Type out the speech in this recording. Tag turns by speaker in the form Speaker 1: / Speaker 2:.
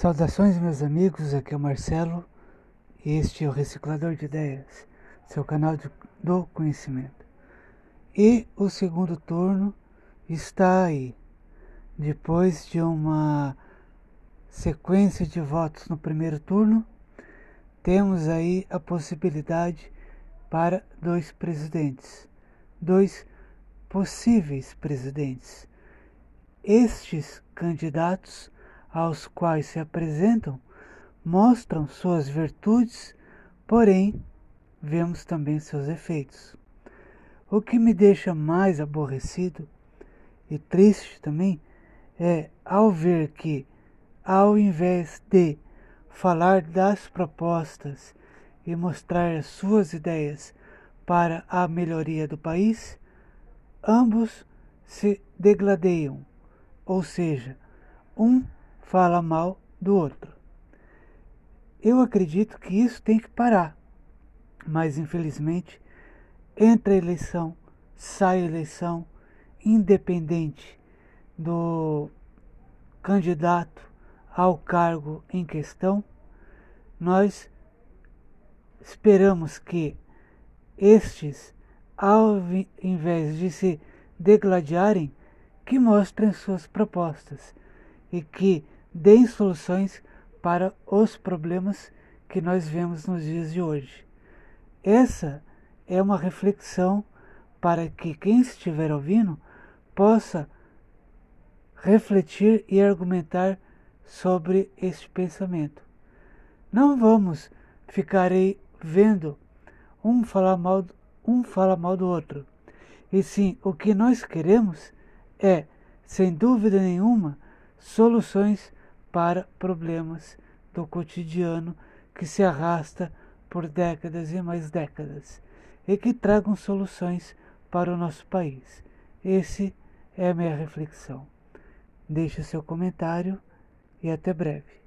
Speaker 1: Saudações, meus amigos. Aqui é o Marcelo e este é o Reciclador de Ideias, seu canal de, do conhecimento. E o segundo turno está aí. Depois de uma sequência de votos no primeiro turno, temos aí a possibilidade para dois presidentes, dois possíveis presidentes. Estes candidatos aos quais se apresentam mostram suas virtudes, porém vemos também seus efeitos. O que me deixa mais aborrecido e triste também é ao ver que, ao invés de falar das propostas e mostrar as suas ideias para a melhoria do país, ambos se degladeiam, ou seja, um fala mal do outro. Eu acredito que isso tem que parar, mas infelizmente, entre a eleição, sai eleição, independente do candidato ao cargo em questão, nós esperamos que estes, ao invés de se degladiarem, que mostrem suas propostas e que deem soluções para os problemas que nós vemos nos dias de hoje. Essa é uma reflexão para que quem estiver ouvindo possa refletir e argumentar sobre este pensamento. Não vamos ficar aí vendo um falar mal, um fala mal do outro. E sim, o que nós queremos é, sem dúvida nenhuma, soluções para problemas do cotidiano que se arrasta por décadas e mais décadas e que tragam soluções para o nosso país. Esse é a minha reflexão. Deixe seu comentário e até breve.